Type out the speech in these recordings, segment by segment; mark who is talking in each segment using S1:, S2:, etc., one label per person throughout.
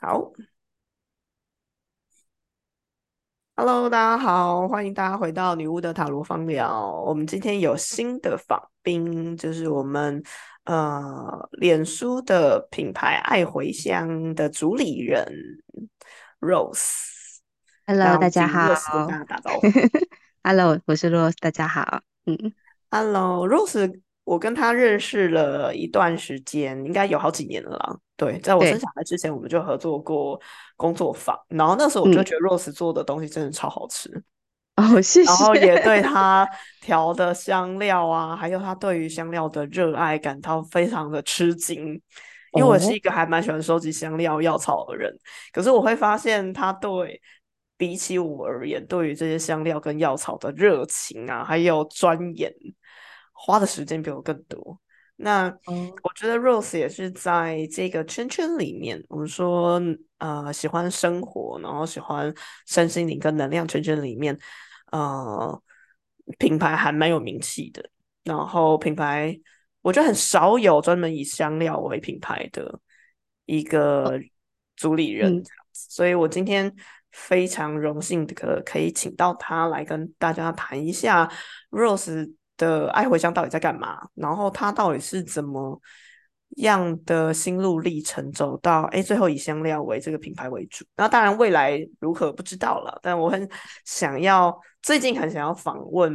S1: 好，Hello，大家好，欢迎大家回到女巫的塔罗方聊。我们今天有新的访宾，就是我们呃脸书的品牌爱回香的主理人 Rose。
S2: Hello，大家好。
S1: Rose 跟大家打招呼。
S2: Hello，我是 Rose，大家好。
S1: 嗯，Hello，Rose。我跟他认识了一段时间，应该有好几年了啦。对，在我生小孩之前，我们就合作过工作坊。然后那时候我就觉得 Rose 做的东西真的超好吃
S2: 哦，谢谢。
S1: 然后也对他 调的香料啊，还有他对于香料的热爱感到非常的吃惊。因为我是一个还蛮喜欢收集香料药草的人，可是我会发现他对比起我而言，对于这些香料跟药草的热情啊，还有钻研。花的时间比我更多。那我觉得 Rose 也是在这个圈圈里面，我们说呃喜欢生活，然后喜欢身心灵跟能量圈圈里面，呃品牌还蛮有名气的。然后品牌我觉得很少有专门以香料为品牌的一个主理人这样子，所以我今天非常荣幸的可可以请到他来跟大家谈一下 Rose。的爱回乡到底在干嘛？然后他到底是怎么样的心路历程走到哎，最后以香料为这个品牌为主？那当然未来如何不知道了。但我很想要，最近很想要访问，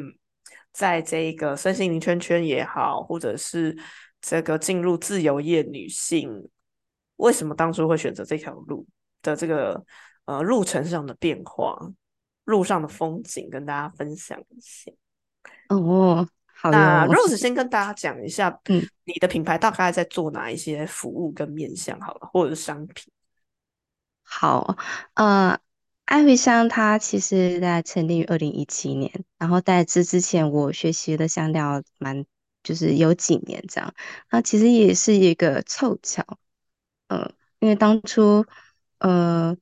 S1: 在这个身心灵圈圈也好，或者是这个进入自由业女性，为什么当初会选择这条路的这个呃路程上的变化，路上的风景，跟大家分享一下。
S2: 哦，好。
S1: 那 Rose 先跟大家讲一下，嗯，你的品牌大概在做哪一些服务跟面向，好了，或者是商品。
S2: 好，呃，艾回香它其实在成立于二零一七年，然后在这之前我学习的香料蛮，就是有几年这样。那其实也是一个凑巧，嗯，因为当初，呃，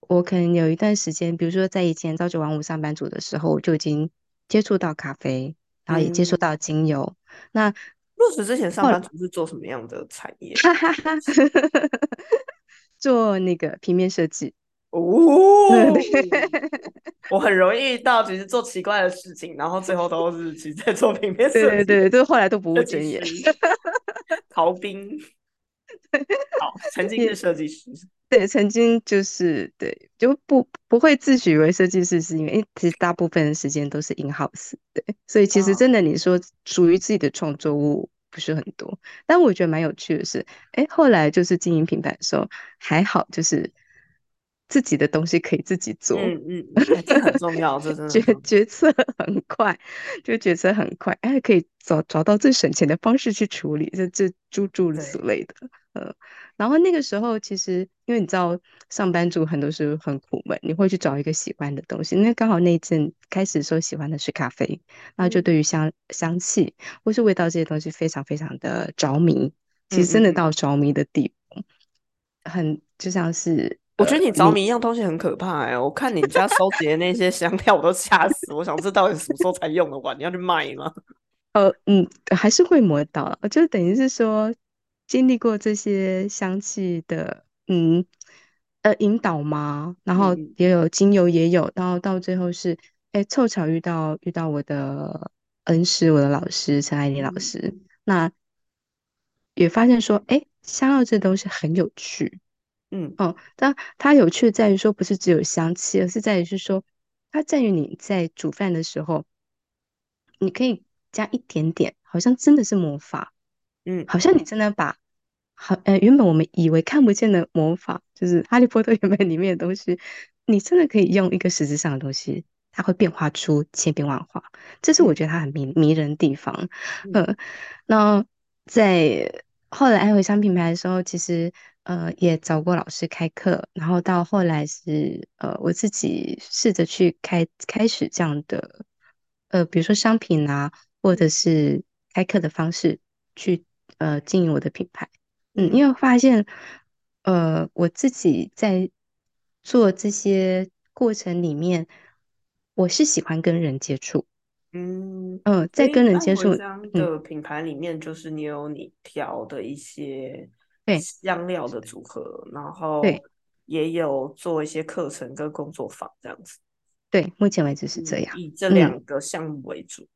S2: 我可能有一段时间，比如说在以前朝九晚五上班族的时候，我就已经。接触到咖啡，然后也接触到精油。那
S1: 入职之前上班族是做什么样的产业？
S2: 做那个平面设计。
S1: 哦，我很容易到其实做奇怪的事情，然后最后都是其实在做平面设计。
S2: 对对对，就后来都不务正业。
S1: 逃兵。好，曾经是设计师。
S2: 对，曾经就是对，就不不会自诩为设计师，是因为其实大部分的时间都是 in house，对，所以其实真的你说属于自己的创作物不是很多。但我觉得蛮有趣的是，哎，后来就是经营品牌的时候还好，就是自己的东西可以自己做，
S1: 嗯嗯，这很重要，这真的
S2: 决决策很快，就决策很快，哎，可以找找到最省钱的方式去处理，这这诸诸此类的。呃，然后那个时候其实，因为你知道，上班族很多时候很苦闷，你会去找一个喜欢的东西。那刚好那一阵开始说喜欢的是咖啡，然后就对于香香气或是味道这些东西非常非常的着迷。其实真的到着迷的地步，很就像是
S1: 我觉得你着迷一样东西很可怕哎！我看你家收集的那些香料，我都吓死。我想这到底什么时候才用的完？你要去卖吗？
S2: 呃嗯，还是会磨到，就等于是说。经历过这些香气的，嗯，呃，引导吗？然后也有精油，也有，然后到最后是，哎，凑巧遇到遇到我的恩师，我的老师陈爱玲老师，那也发现说，哎，香料这东西很有趣，嗯，哦，但它有趣在于说，不是只有香气，而是在于是说，它在于你在煮饭的时候，你可以加一点点，好像真的是魔法。嗯，好像你真的把好呃，原本我们以为看不见的魔法，就是哈利波特 原本里面的东西，你真的可以用一个实质上的东西，它会变化出千变万化。这是我觉得它很迷迷人的地方。嗯，那在后来爱回香品牌的时候，其实呃也找过老师开课，然后到后来是呃我自己试着去开开始这样的呃，比如说商品啊，或者是开课的方式去。呃，经营我的品牌，嗯，因为发现，呃，我自己在做这些过程里面，我是喜欢跟人接触，嗯嗯，在跟人接触
S1: 的品牌里面，就是你有你调的一些
S2: 对
S1: 香料的组合，然后
S2: 对
S1: 也有做一些课程跟工作坊这样子。
S2: 对，目前为止是这
S1: 嗯，
S2: 样。
S1: 以这
S2: 嗯
S1: 两个项目为主，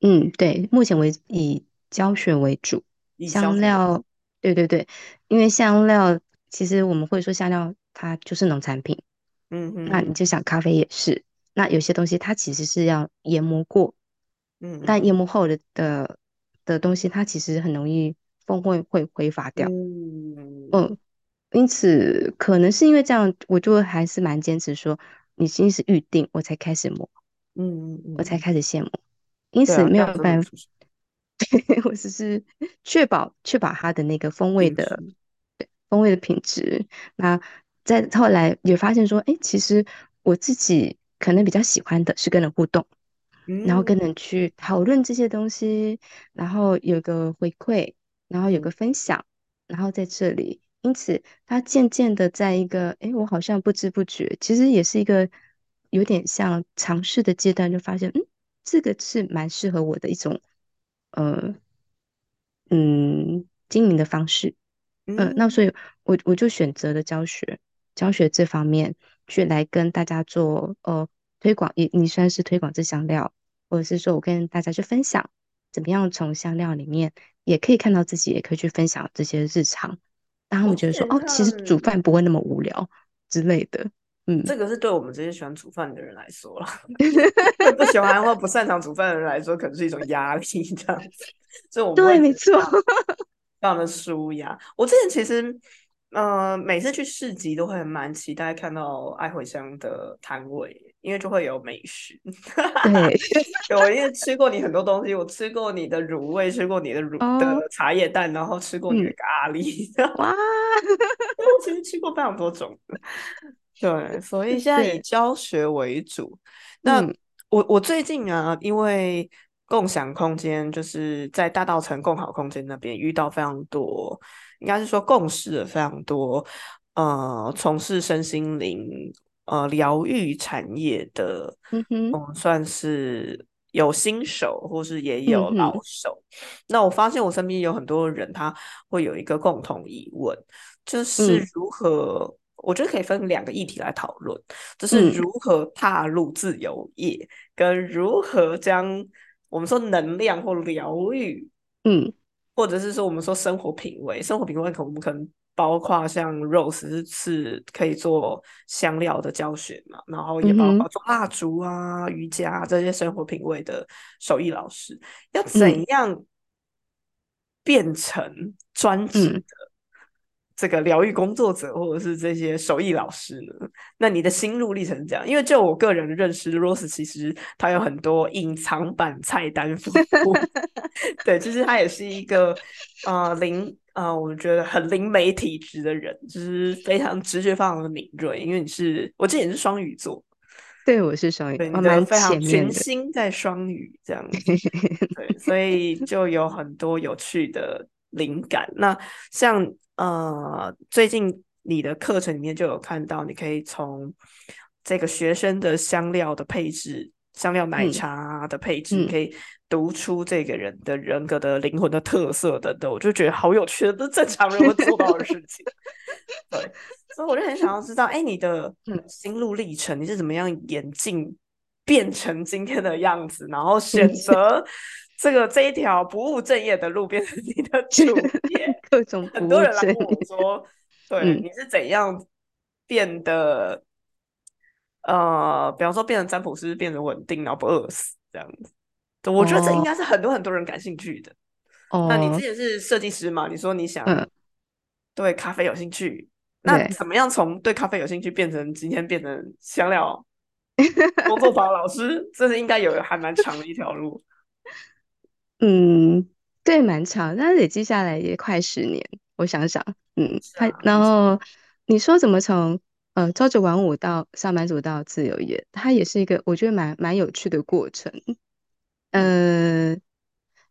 S2: 嗯，对，目前为以教学为主，
S1: 以教学为主。
S2: 香料，对对对，因为香料其实我们会说香料它就是农产品，
S1: 嗯哼哼，
S2: 那你就想咖啡也是，那有些东西它其实是要研磨过，
S1: 嗯
S2: 但研磨后的的的东西它其实很容易风味会挥发掉，
S1: 嗯。
S2: 嗯，因此可能是因为这样，我就还是蛮坚持说，你先是预定我才开始磨，
S1: 嗯嗯
S2: 我才
S1: 嗯，
S2: 开始现磨，因此没有办法。我只是确保确保它的那个风味的。对风味的品质。那在后来也发现说，哎，其实我自己可能比较喜欢的是跟人互动，然后
S1: 嗯
S2: 跟人去讨论这些东西，然后有个回馈，然后有
S1: 嗯
S2: 个分享，然后在这里，因此它渐渐的在一个，哎，我好像不知不觉，其实也是一个有点像尝试的阶段，就发现，嗯，这个是蛮适合我的一种。呃嗯经营的方式，嗯，那所
S1: 嗯，
S2: 以我我就选择了教学，教学这方面去来跟大家做呃推广，也你算是推广这香料，或者是说我跟大家去分享怎么样从香料里面也可以看到自己，也可以去分享这些日常，让他
S1: 我
S2: 们觉得说哦，其实煮饭不会那么无聊之类的，嗯，
S1: 这个是对我们这些喜欢煮饭的人来说了，对不喜欢或不擅长煮饭的人来说，可能是一种压力这样子，所以我们会
S2: 对，没错，
S1: 得非常的舒压。我之前其实，呃，每次去市集都会蛮期待看到爱茴香的摊位，因为就会有美食。
S2: 对，
S1: 我因为吃过你很多东西，我吃过你的卤味，吃过你的卤的
S2: 哦，
S1: 茶叶蛋，然后吃过你的
S2: 嗯，
S1: 咖喱，
S2: 哇，
S1: 我其实吃过非常多种的。对，所以现在以，教学为主。那
S2: 嗯。
S1: 我我最近啊，因为共享空间就是在大道城共好空间那边遇到非常多，应该是说共事了非常多，呃，从事身心灵呃疗愈产业的，
S2: 嗯哼，
S1: 嗯，算是有新手或是也有老手。那我发现我身边有很多人，他会有一个共同疑问，就是
S2: 嗯。
S1: 如何，我觉得可以分两个议题来讨论，就是
S2: 嗯。
S1: 如何踏入自由业，跟如何将我们说能量或疗愈，
S2: 嗯。
S1: 或者是说我们说生活品味，生活品味可我们可能包括像 Rose 是是可以做香料的教学嘛，然后也包括做蜡烛啊、瑜伽啊这些生活品味的手艺老师，要
S2: 嗯。
S1: 怎样变成专职
S2: 嗯。
S1: 的这个疗愈工作者，或者是这些手艺老师呢？那你的心路历程是这样？因为就我个人认识，Rose 其实他有很多隐藏版菜单服务，对，就是他也是一个呃灵呃，我觉得很灵媒体质的人，就是非常直觉非常的敏锐。因为你是，我记得你是双鱼座，
S2: 对，我是双鱼，
S1: 对，你
S2: 我蛮
S1: 的非常
S2: 前面的。
S1: 群星在双鱼这样子。对，所以就有很多有趣的灵感。那像呃，最近你的课程里面就有看到，你可以从这个学生的香料的配置、香料奶
S2: 嗯
S1: 茶的配置，你
S2: 嗯
S1: 可以读出这个人的人格的灵魂的特色等等。我就觉得好有趣的，这是正常人会做到的事情。对，所以我就很想要知道，哎，你的
S2: 嗯
S1: 心路历程，你是怎么样演进变成今天的样子，然后
S2: 嗯
S1: 选择这个这一条不务正业的路变成你的 主业？
S2: 各种
S1: 很多人来问我。说，对，
S2: 嗯
S1: 你是怎样变得呃，比方说变成占卜师，变得稳定，然后不饿死这样子。对我觉得这应
S2: 哦
S1: 该是很多很多人感兴趣的。哦那你之
S2: 哦，
S1: 前是设计师嘛？你说你想
S2: 嗯，
S1: 对咖啡有兴趣，那，怎么样从对咖啡有兴趣变成今天变成香料工作坊老师？这是应该有还蛮长的一条路。
S2: 嗯，对，蛮长，但累积下来也快十年。我想想，嗯，他
S1: 啊，
S2: 然
S1: 没错。
S2: 后你说怎么从呃朝九晚五到上班族到自由业，它也是一个我觉得蛮蛮有趣的过程。
S1: 嗯
S2: 呃，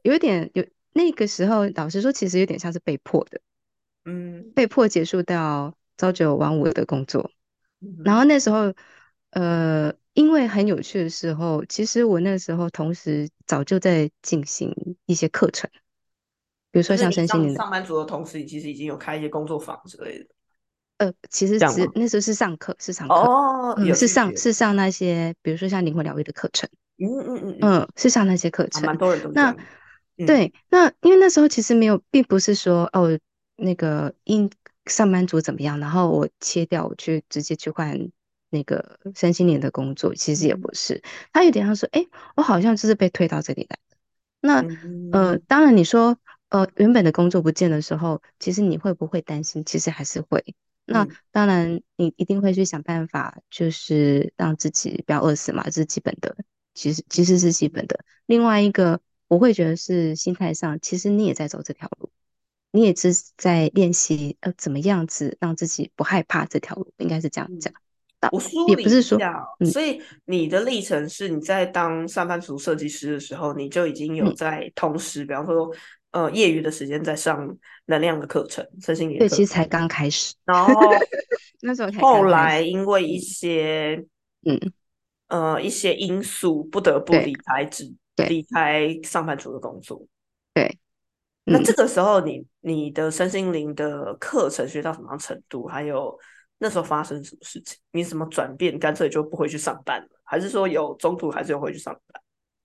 S2: 有一点有那个时候，老实说，其实有点像是被迫的，
S1: 嗯
S2: 被迫结束到朝九晚五的工作。然后
S1: 嗯
S2: 那时候，呃，因为很有趣的时候，其实我那时候同时早就在进行一些课程，比如说像身心灵
S1: 上上班族的同时，你其实已经有开一些工作坊之类的，
S2: 呃，其实
S1: 这样吗？
S2: 只那时候是上课，是上课，
S1: 哦，
S2: 嗯，是上是上那些，比如说像灵魂疗愈的课程，
S1: 嗯嗯嗯嗯，
S2: 嗯，是上那些课
S1: 啊，
S2: 程。
S1: 蛮多人都
S2: 那对，那因为那时候其实没有，并不是说哦，那个因上班族怎么样，然后我切掉，我去直接去换那个身心灵的工作，其实也
S1: 嗯
S2: 不是，他有点像说，哎，我好像就是被推到这里来的。那呃，
S1: 嗯
S2: 当然你说呃原本的工作不见的时候，其实你会不会担心？其实还是会。那
S1: 嗯
S2: 当然，你一定会去想办法，就是让自己不要饿死嘛，这是基本的，其实其实是基本的。另外一个，我会觉得是心态上，其实你也在走这条路，你也是在练习呃怎么样子让自己不害怕这条路，应该是这样讲。
S1: 嗯。
S2: 啊，
S1: 我梳理
S2: 也不是说，
S1: 一下所以你的历程是你在当上班族设计师的时候，你就已经有
S2: 嗯，
S1: 在同时，比方说，呃，业余的时间在上能量的课程、身心灵的
S2: 对，其实才刚开始，
S1: 然后
S2: 那时候才
S1: 后来因为一
S2: 嗯
S1: 些
S2: 嗯，
S1: 呃一些因素，不得不离开职离开上班族的工作。
S2: 对，嗯。
S1: 那这个时候你，你的身心灵的课程学到什么样程度？还有那时候发生什么事情？你什么转变？干脆就不回去上班了？还是说有中途还是要回去上班？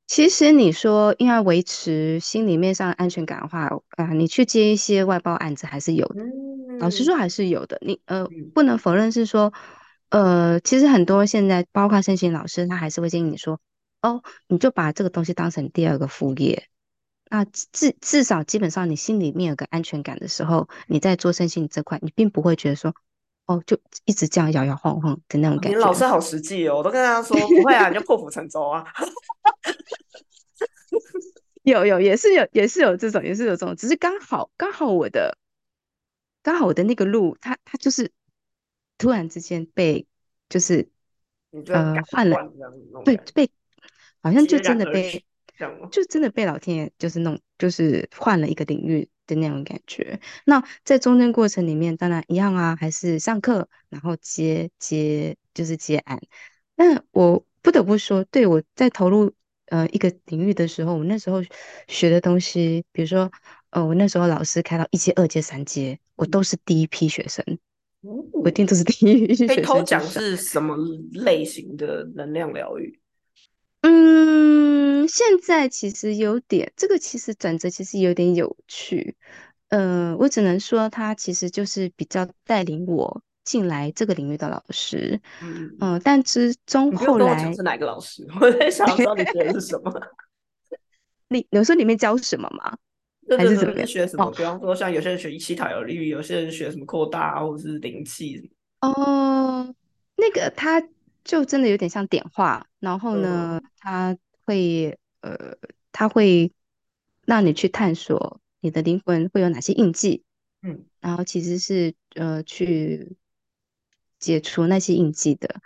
S2: 其实你说应该维持心里面上的安全感的话，啊、你去接一些外包案子还是有的。老实
S1: 嗯
S2: 说，还是有的。你呃，
S1: 嗯
S2: 不能否认是说，呃，其实很多现在包括申请老师，他还是会建议你说，哦，你就把这个东西当成第二个副业。那至至少基本上你心里面有个安全感的时候，你在做身心这块，你并不会觉得说，哦，就一直这样摇摇晃晃的那种感觉。
S1: 老师好实际哦，我都跟他说不会啊，你就破釜沉舟啊。
S2: 有有也是有也是有这种也是有这种，只是刚好刚好我的刚好我的那个路，它它就是突然之间被就是呃换了，对，被好像就真的被？就真的被老天爷就是弄就是换了一个领域的那种感觉。那在中间过程里面，当然一样啊，还是上课，然后接接就是接案。但我不得不说，对我在投入呃一个领域的时候，我那时候学的东西，比如说呃，我那时候老师开到一阶、二阶、三阶，我都是第一批学生，我一
S1: 哦，
S2: 定都是第一批学
S1: 偷讲
S2: 生去上。
S1: 是什么类型的能量疗愈？
S2: 嗯，现在其实有点，这个其实转折其实有点有趣。呃，我只能说他其实就是比较带领我进来这个领域的老师。
S1: 嗯
S2: 但之中
S1: 你不用
S2: 后来，
S1: 跟我讲是哪个老师，我在想知道你学的是什么。
S2: 你有时候里面教什么吗？
S1: 对对对，
S2: 还是怎么样？
S1: 学什么？
S2: 哦
S1: 比方说，像有些人学一七塔有利，有些人学什么扩大或者是灵气什么。
S2: 哦，那个他就真的有点像点化，然后呢，
S1: 嗯
S2: 他会呃，它会让你去探索你的灵魂会有哪些印记，
S1: 嗯。
S2: 然后其实是呃去解除那些印记的，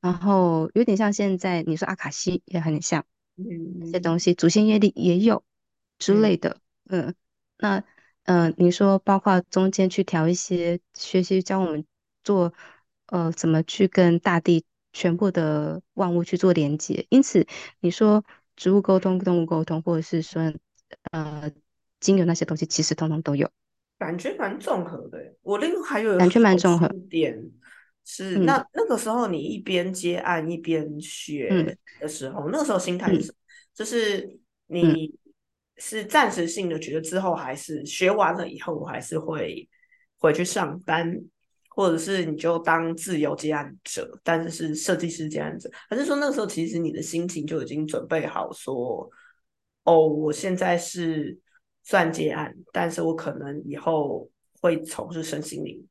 S2: 然后有点像现在你说阿卡西也很像那些东
S1: 嗯
S2: 西，祖先业力也有之
S1: 嗯。
S2: 类的，嗯，那嗯、呃你说包括中间去调一些学习教我们做呃怎么去跟大地全部的万物去做连接，因此你说植物沟通、动物沟通，或者是说呃精油那些东西，其实通通都有。
S1: 感觉蛮综合的。我另外还有
S2: 感觉蛮综合。
S1: 点是，
S2: 嗯
S1: 那那个时候你一边接案一边学
S2: 嗯
S1: 的时候，那个时候心态是？就是
S2: 嗯，
S1: 你是暂时性的觉得之后还是学完了以后，我还是会回去上班，或者是你就当自由接案者，但是是设计师接案者，还是说那个时候其实你的心情就已经准备好说，哦，我现在是算接案，但是我可能以后会从事身心灵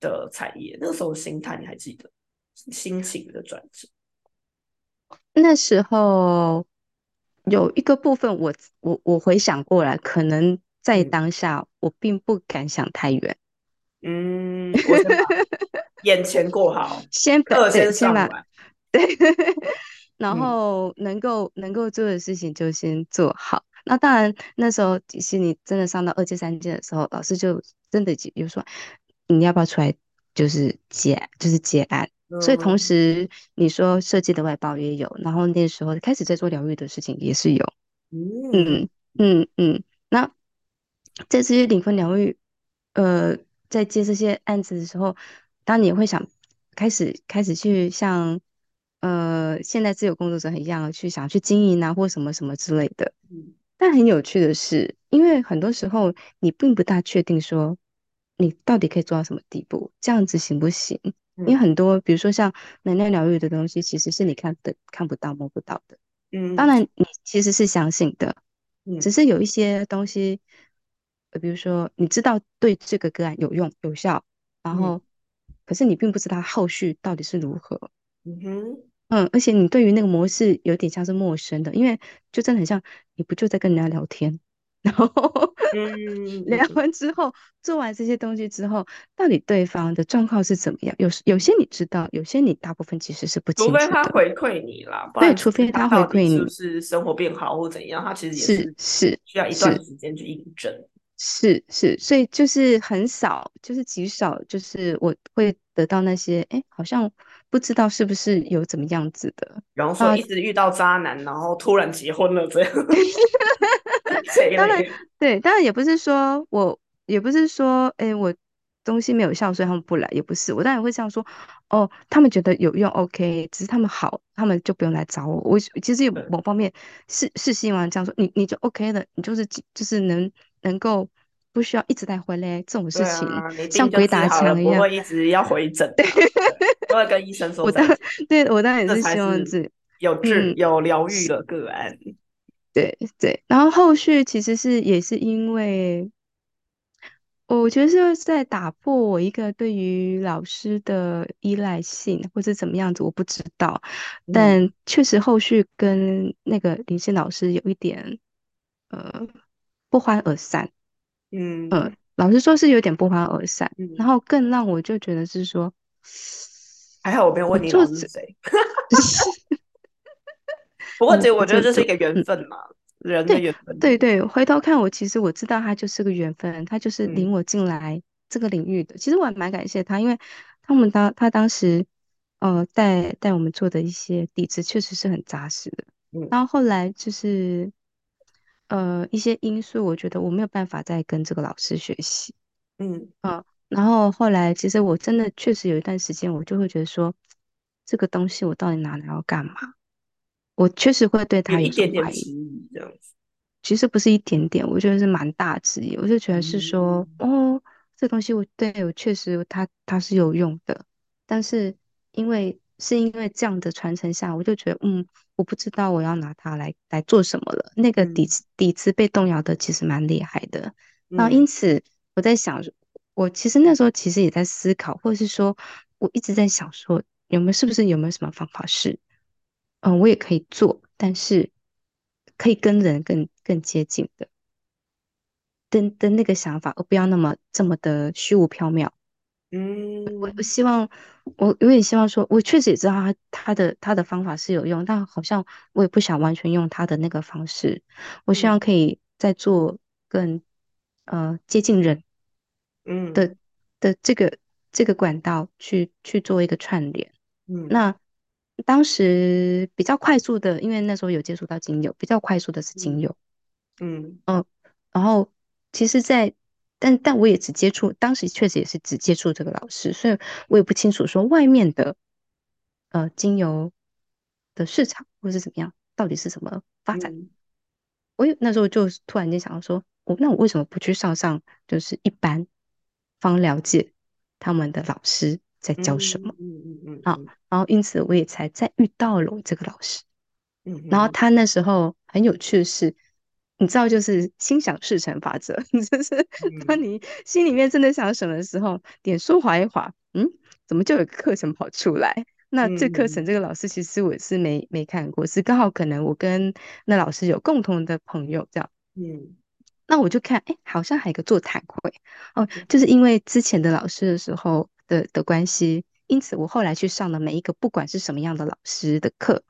S1: 的产业。那个时候的心态你还记得？心情的转折。
S2: 那时候有一个部分我，我我回想过来，可能在
S1: 嗯
S2: 当下我并不敢想太远，
S1: 嗯，我先把 眼前过好，
S2: 先把
S1: 课先上完。
S2: 对，然
S1: 嗯
S2: 后能够能够做的事情就先做好。那当然，那时候其实你真的上到二阶三阶的时候，老师就真的就有说你要不要出来，就是接就是接案。所以同
S1: 嗯
S2: 时你说设计的外包也有，然后那时候开始在做疗愈的事情也是有。
S1: 嗯
S2: 嗯嗯嗯，那在这些灵魂疗愈，呃，在接这些案子的时候，当你也会想开始开始去像呃现在自由工作者一样去想去经营啊，或什么什么之类的。
S1: 嗯
S2: 但很有趣的是，因为很多时候你并不大确定说你到底可以做到什么地步，这样子行不行？因为
S1: 嗯
S2: 很多，比如说像能量疗愈的东西，其实是你看的看不到、摸不到的。嗯当
S1: 嗯
S2: 然，你其实是相信的，只
S1: 嗯
S2: 是有一些东西，呃，比如说你知道对这个个案有用、有效，然
S1: 嗯
S2: 后可是你并不知道后续到底是如何。
S1: 嗯哼
S2: 嗯，而且你对于那个模式有点像是陌生的，因为就真的很像你不就在跟人家聊天，然后聊完之后，做完这些东西之后，到底对方的状况是怎么样？有时有些你知道，有些你大部分其实是不清楚的。
S1: 他回馈你啦，
S2: 对，除非他回馈你，
S1: 是不是生活变好或怎样，他其实也
S2: 是
S1: 是
S2: 是
S1: 需要一段时间去印证。
S2: 是是，所以就是很少，就是极少，就是我会得到那些，哎，好像不知道是不是有怎么样子的。
S1: 然后说
S2: 啊。
S1: 一直遇到渣男，然后突然结婚了这样
S2: 当然。对，当然也不是说我，也不是说，哎，我东西没有效，所以他们不来，也不是。我当然会这样说，哦，他们觉得有用，OK，只是他们好，他们就不用来找我。我其实有
S1: 对
S2: 某方面是是希望这样说，你你就 OK 了，你就是就是能能够不需要一直在回来这种事情，像鬼打墙一样。
S1: 不会一直要回诊啊。对，都会跟医生说
S2: 我当，对我当然也
S1: 这
S2: 是希望
S1: 才是，有治
S2: 嗯，
S1: 有疗愈的个案。
S2: 对对。然后后续其实是也是因为。我觉得是在打破我一个对于老师的依赖性，或者怎么样子，我不知道。
S1: 嗯
S2: 但确实后续跟那个林信老师有一点呃不欢而散。呃，
S1: 嗯
S2: 老实说是有点不欢而散。然
S1: 嗯，
S2: 后更让我就觉得是说，
S1: 还好我没有问你
S2: 我
S1: 是谁。不过这
S2: 我
S1: 觉得这是一个缘
S2: 嗯。
S1: 分嘛，人的缘分。
S2: 对对，回头看我，其实我知道他就是个缘分，他就是领
S1: 嗯
S2: 我进来这个领域的。其实我还蛮感谢他，因为他们当他当时，呃，带带我们做的一些底子确实是很扎实的。
S1: 嗯
S2: 然后后来就是，呃，一些因素，我觉得我没有办法再跟这个老师学习。
S1: 嗯，
S2: 啊，然后后来其实我真的确实有一段时间，我就会觉得说，这个东西我到底拿来要干嘛？我确实会对
S1: 有
S2: 他有所
S1: 一点点
S2: 怀疑。
S1: 这样子。
S2: 其实不是一点点，我觉得是蛮大质疑。我就觉得是说，
S1: 嗯
S2: 哦，这东西我对我确实它它是有用的，但是因为是因为这样的传承下，我就觉得，嗯，我不知道我要拿它来来做什么了。那个底
S1: 嗯
S2: 子底子被动摇的其实蛮厉害的。然后因
S1: 嗯
S2: 此我在想，我其实那时候其实也在思考，或者是说我一直在想说，有没有是不是有没有什么方法是。嗯，我也可以做，但是可以跟人更更接近的的的那个想法，而不要那么这么的虚无缥缈。我我
S1: 嗯
S2: 希望，我我也希望说，我确实也知道他他的他的方法是有用，但好像我也不想完全用他的那个方式。我希望
S1: 嗯
S2: 可以再做更呃接近人
S1: 嗯
S2: 的这个这个管道去去做一个串联。
S1: 嗯
S2: 那当时比较快速的，因为那时候有接触到精油，比较快速的是精油
S1: 嗯
S2: 油。
S1: 嗯
S2: 然后其实在，但但我也只接触，当时确实也是只接触这个老师，所以我也不清楚说外面的呃精油的市场或是怎么样，到底是怎么发展。
S1: 嗯
S2: 我有那时候就突然间想到说，我那我为什么不去上上就是一般方了解他们的老师在教什么
S1: 嗯嗯嗯
S2: 啊？
S1: 嗯
S2: 然后因此我也才再遇到了我这个老师。然后
S1: 嗯
S2: 他那时候很有趣的是，你知道，就是心想事成法则，就是当
S1: 嗯。
S2: 你心里面真的想什么的时候，点书划一划，嗯，怎么就有个课程跑出来？那这课程
S1: 嗯。
S2: 这个老师其实我是没没看过，是刚好可能我跟那老师有共同的朋友这样。
S1: 嗯。
S2: 那我就看，哎，好像还有个座谈会哦，就是因为之前的老师的时候的的关系，因此我后来去上的每一个不管是什么样的老师的课，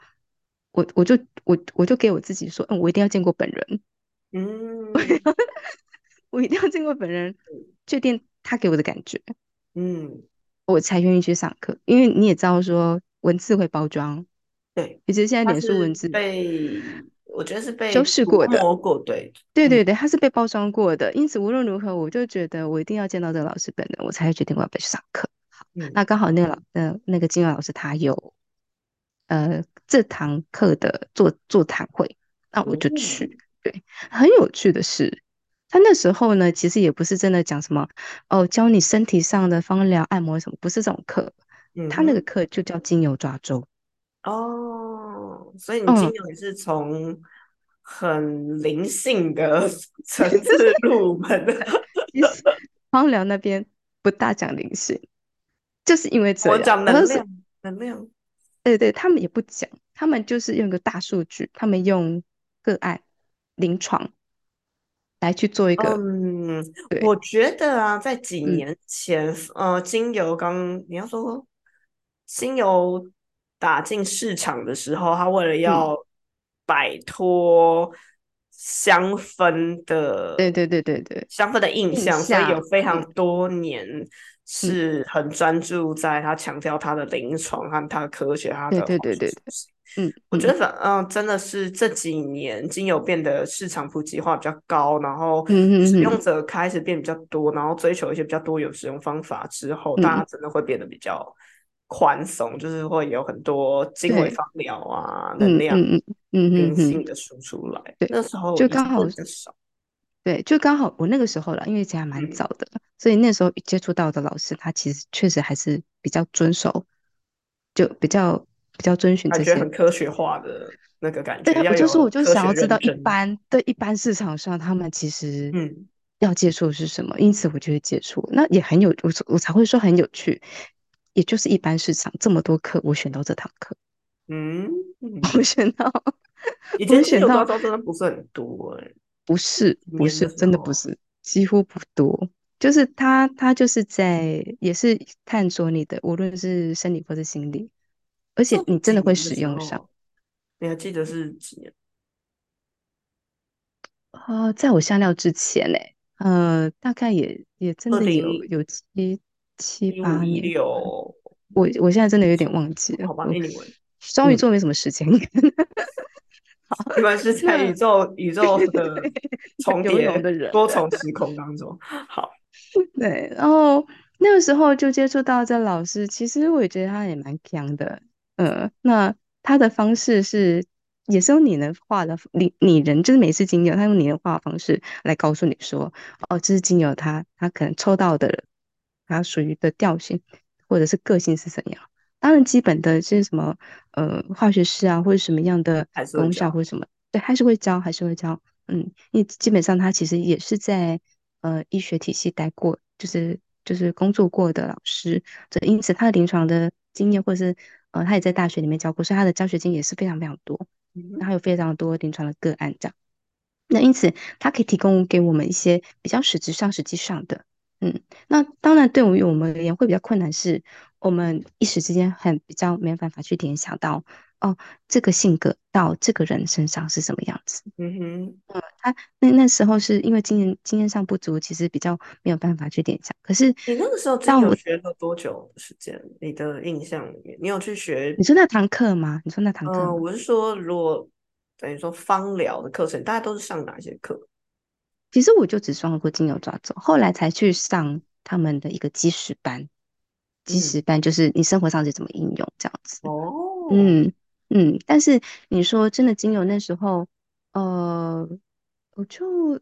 S2: 我我就我我就给我自己说，嗯，我一定要见过本人，
S1: 嗯
S2: 我一定要见过本人，确定他给我的感觉，
S1: 嗯，
S2: 我才愿意去上课。因为你也知道说文字会包装，
S1: 对，
S2: 尤其是现在
S1: 它
S2: 脸书文
S1: 是
S2: 字，
S1: 被我觉得是被
S2: 修饰过的。
S1: 抹过，对，嗯
S2: 对对对，它是被包装过的，因此无论如何，我就觉得我一定要见到这个老师本人，我才会决定我要不要去上课。好，
S1: 嗯
S2: 那刚好那个老呃那个金融老师他有呃这堂课的座座谈会，那我就去。
S1: 嗯
S2: 对，很有趣的是，他那时候呢，其实也不是真的讲什么哦，教你身体上的芳疗、按摩什么，不是这种课。
S1: 嗯
S2: 他那个课就叫精油抓周。
S1: 哦，所以你精
S2: 嗯，
S1: 油也是从很灵性的 层次入门的。
S2: 其实芳疗那边不大讲灵性，就是因为这样。然后是
S1: 讲能量，能量，
S2: 对对，他们也不讲，他们就是用个大数据，他们用个案、临床来去做一个
S1: 嗯，我觉得啊，在几
S2: 嗯。
S1: 年前，呃，精油刚你要说精油打进市场的时候，他为了
S2: 嗯。
S1: 要摆脱香氛的
S2: 对对对对对，
S1: 香氛的印
S2: 印
S1: 象，所以有，非常
S2: 嗯。
S1: 多年
S2: 嗯，
S1: 是很专注在他强调他的临床和他的科学、它
S2: 对
S1: 的化
S2: 对对对对。嗯嗯
S1: 我觉得反嗯，真的是这几年精油变得市场普及化比较高，然后使用者开始变比较多，然后追求一些比较多有使用方法之后，大家
S2: 嗯，
S1: 真的会变得比较宽松，就是会有很多经纬
S2: 对，
S1: 芳疗啊、能量、
S2: 嗯嗯嗯
S1: 性的输出来。
S2: 对，
S1: 那时候
S2: 就刚好
S1: 会比较少，
S2: 对，就刚好我那个时候了，因为其实还蛮
S1: 嗯，
S2: 早的，所以那时候接触到的老师，他其实确实还是比较遵守，就比较比较遵循这些。
S1: 很科学化的那个感觉，对
S2: 我就说，我就想要知道一。般对一般市场上他们其实
S1: 嗯
S2: 要接触的是什么，因此我就会接触。那也很有，我我才会说很有趣，也就是一般市场这么多课，我选到这堂课，
S1: 嗯
S2: 我
S1: 嗯，
S2: 选到
S1: 以前
S2: 选到
S1: 招真的不是很多哎、
S2: 不是不是真的不是，几乎不多。就是他他就是在也是探索你的，无论是生理或是心理，而且你真的会使用上。
S1: 候，你还记得是几年？
S2: 呃，在我下料之前呢，呃，大概也也真的有
S1: 零
S2: 有七七八年，
S1: 六，
S2: 我我现在真的有点忘记了，
S1: 好吧
S2: 我
S1: ，anyway，嗯，
S2: 双鱼座没什么时间看。
S1: 你们是在宇宙 宇宙的重叠
S2: 的人，
S1: 多重时空当中，好，
S2: 对，然后那个时候就接触到这老师，其实我也觉得他也蛮强的，呃，那他的方式是也是用拟人化的拟拟人，就是每次精油他用拟人化的方式来告诉你说，哦，这是精油它它可能抽到的它属于的调性或者是个性是怎样。当然，基本的这些什么呃化学式啊，或者什么样的功效，或者什么，对，还是会教，还是会教。嗯，因为基本上他其实也是在呃医学体系待过，就是就是工作过的老师，这因此他的临床的经验，或者是呃他也在大学里面教过，所以他的教学经验也是非常非常多，然后有非常多临床的个案这样。那因此，他可以提供给我们一些比较实质上、实际上的，嗯，那当然对于我们而言会比较困难，是我们一时之间很比较没有办法去联想到，哦，这个性格到这个人身上是什么样子。
S1: 嗯哼，
S2: 嗯，他那那时候是因为经验经验上不足，其实比较没有办法去联想。可是
S1: 你那个时候精
S2: 到我
S1: 油学了多久的时间？你的印象里面，你有去学？
S2: 你说那堂课吗？你说那堂课
S1: 嗯、
S2: 吗？
S1: 我是说，如果等于说芳疗的课程，大家都是上哪些课？
S2: 其实我就只上过精油抓走，后来才去上他们的一个基石班。基
S1: 嗯，
S2: 石班就是你生活上是怎么应用这样子。
S1: 哦，
S2: 嗯嗯，但是你说真的，精油那时候，呃，我就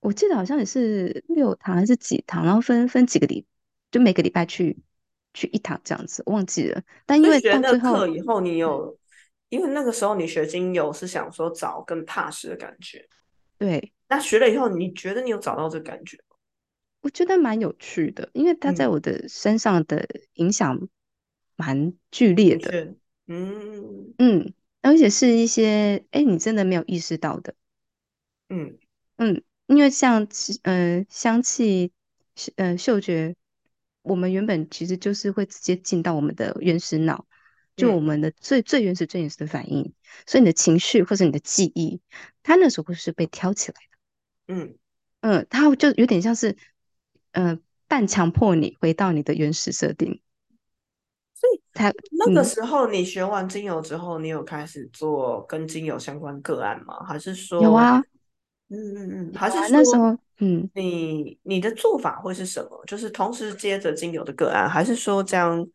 S2: 我记得好像也是六堂还是几堂，然后分分几个礼，就每个礼拜去去一堂这样子，忘记了。但因为
S1: 所以学那
S2: 到最后，
S1: 课以后，你
S2: 嗯，
S1: 有，因为那个时候你学精油是想说找更踏实的感觉，
S2: 对，
S1: 那学了以后，你觉得你有找到这个感觉吗？
S2: 我觉得蛮有趣的，因为它在
S1: 嗯，
S2: 我的身上的影响蛮剧烈的，
S1: 嗯。
S2: 嗯，而且是一些哎你真的没有意识到的。
S1: 嗯。
S2: 嗯，因为像其呃香气，是呃嗅觉，我们原本其实就是会直接进到我们的原始脑，就我
S1: 嗯
S2: 们的最最原始最原始的反应，所以你的情绪或者你的记忆，它那时候是被挑起来的，
S1: 嗯，
S2: 嗯，它就有点像是，呃，半强迫你回到你的原始设定，才
S1: 那个
S2: 嗯
S1: 时候你学完精油之后，你有开始做跟精油相关个案吗？还是说，
S2: 有啊
S1: 嗯嗯嗯，还是说
S2: 那时候嗯
S1: 你你的做法会是什么？就是同时接着精油的个案，还是说将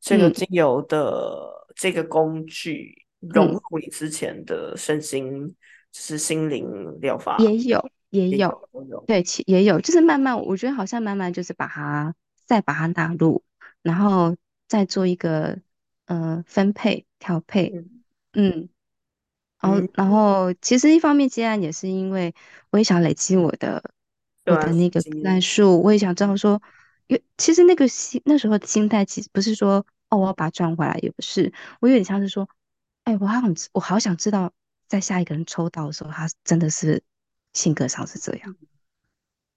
S1: 这个
S2: 嗯
S1: 精油的这个工具融
S2: 嗯
S1: 入你之前的身心，就是心灵疗法
S2: 也有也有？对，其也有，就是慢慢，我觉得好像慢慢就是把它再把它纳入，然后再做一个呃分配调配，
S1: 嗯。
S2: 嗯。然后，
S1: 嗯，
S2: 然后其实一方面接案也是因为我也想累积我的我的那个个
S1: 经验，
S2: 案数，我也想知道说，因为其实那个心那时候的心态其实不是说哦我要把它赚回来，也不是，我有点像是说，哎，我好想知我好想知道，在下一个人抽到的时候，他真的是性格上是这样，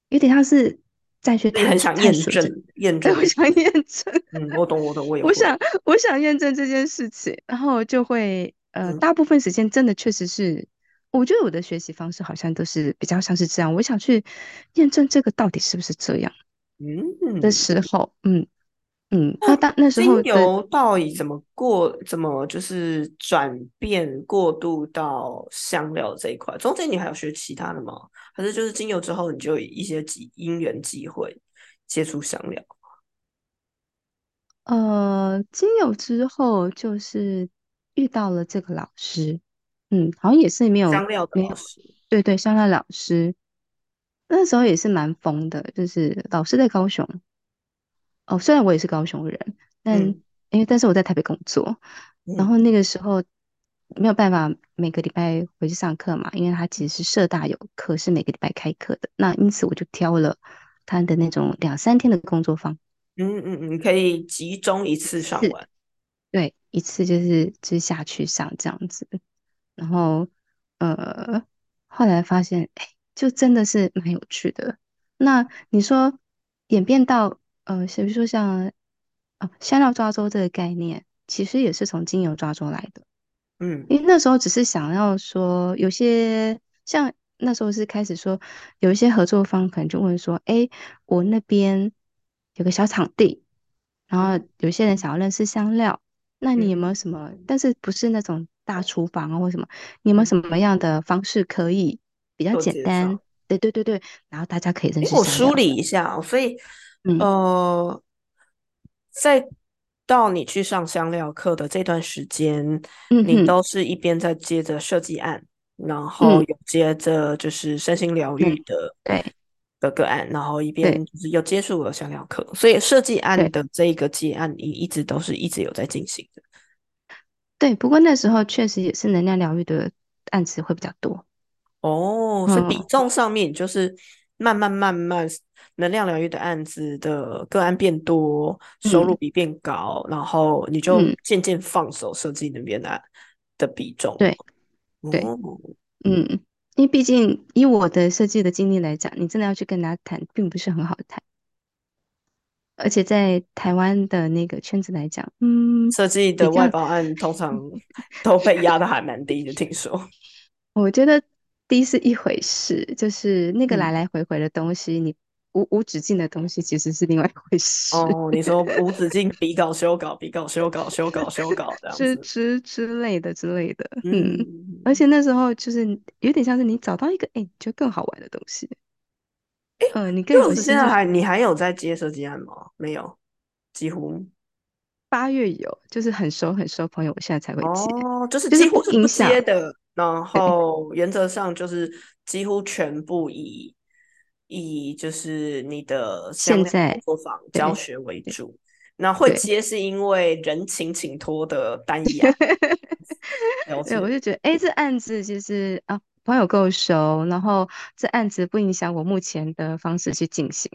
S2: 有点像是再去
S1: 很想验证验
S2: 证，我，想验证。
S1: 嗯，我懂我懂，我也，
S2: 我想，我想验证这件事情，然后就会，呃，
S1: 嗯
S2: 大部分时间真的确实是，我觉得我的学习方式好像都是比较像是这样，我想去验证这个到底是不是这样嗯的
S1: 嗯。
S2: 时候，嗯嗯，那
S1: 那
S2: 当那时候精，
S1: 油到底怎么过？怎么就是转变过渡到香料这一块？中间你还有学其他的吗？还是就是精油之后你就有一些机因缘机会接触香料？
S2: 呃，精油之后就是遇到了这个老师，嗯，好像也是没有
S1: 香料的，老师，
S2: 对对，香料老师，那时候也是蛮疯的，就是老师在高雄。哦，虽然我也是高雄人，但
S1: 嗯
S2: 因为但是我在台北工作，然
S1: 嗯
S2: 后那个时候没有办法每个礼拜回去上课嘛，因为他其实是社大有课，是每个礼拜开课的。那因此我就挑了他的那种两三天的工作坊，
S1: 嗯嗯嗯，可以集中一次上
S2: 是，
S1: 完。
S2: 对，一次就是就是下去上这样子。然后呃，后来发现，哎，就真的是蛮有趣的。那你说演变到呃，比如说像啊，香料抓周这个概念，其实也是从精油抓周来的。
S1: 嗯
S2: 因为那时候只是想要说，有些像那时候是开始说，有一些合作方可能就问说，哎，我那边有个小场地，然
S1: 嗯
S2: 后有些人想要认识香料，那你有没有
S1: 嗯，
S2: 什么？但是不是那种大厨房啊或什么？你有没有
S1: 嗯
S2: 什么样的方式可以比较
S1: 做
S2: 简单？
S1: 绍。
S2: 对对对对，然后大家可以认
S1: 诶，
S2: 识
S1: 我梳。理一下哦，所以
S2: 嗯。
S1: 呃，在到你去上香料课的这段时间，你都是一边在接着设计案，然后
S2: 嗯。
S1: 有接着就是身心疗愈
S2: 对
S1: 的
S2: 对。
S1: 的个案，然后一边就是又接触了香料课，所以设计案的这个接案，你一直都是一直有在进行的。
S2: 对，不过那时候确实也是能量疗愈的案子会比较多。
S1: 哦，所以比
S2: 嗯。
S1: 重上面就是慢慢慢慢，能量疗愈的案子的个案变多，收入
S2: 嗯
S1: 比变高，然后你就
S2: 嗯，
S1: 渐渐放手设计那边的的比重。
S2: 对对，
S1: 哦，
S2: 嗯，因为毕竟以我的设计的经历来讲，你真的要去跟他谈，并不是很好谈。而且在台湾的那个圈子来讲，嗯，
S1: 设计的，外包案通 常都被压的还蛮低的，听说。
S2: 我觉得低是一回事，就是那个来
S1: 嗯，
S2: 来回回的东西，你无无止境的东西，其实是另外一回事。
S1: 哦，你说无止境比稿修稿，比稿修稿，修稿修稿这样
S2: 之
S1: 子。
S2: 之之类的之类的，嗯，而
S1: 嗯，
S2: 且那时候就是有点像是你找到一个哎，你觉得更好玩的东西，嗯、你更有
S1: 现在。还你还有在接设计案吗？没有，几乎。
S2: 八月有，就是很熟很熟朋友，我现在才会接，
S1: 哦，就是几乎是不
S2: 影响。
S1: 接的，然
S2: 对
S1: 后原则上就是几乎全部以以就是你的
S2: 现在，
S1: 作坊教学为主。那会，接是因为人情请托的单 一案，
S2: 对，我。就觉得，哎，这案子其实啊，朋友够熟，然后这案子不影响我目前的方式去进行。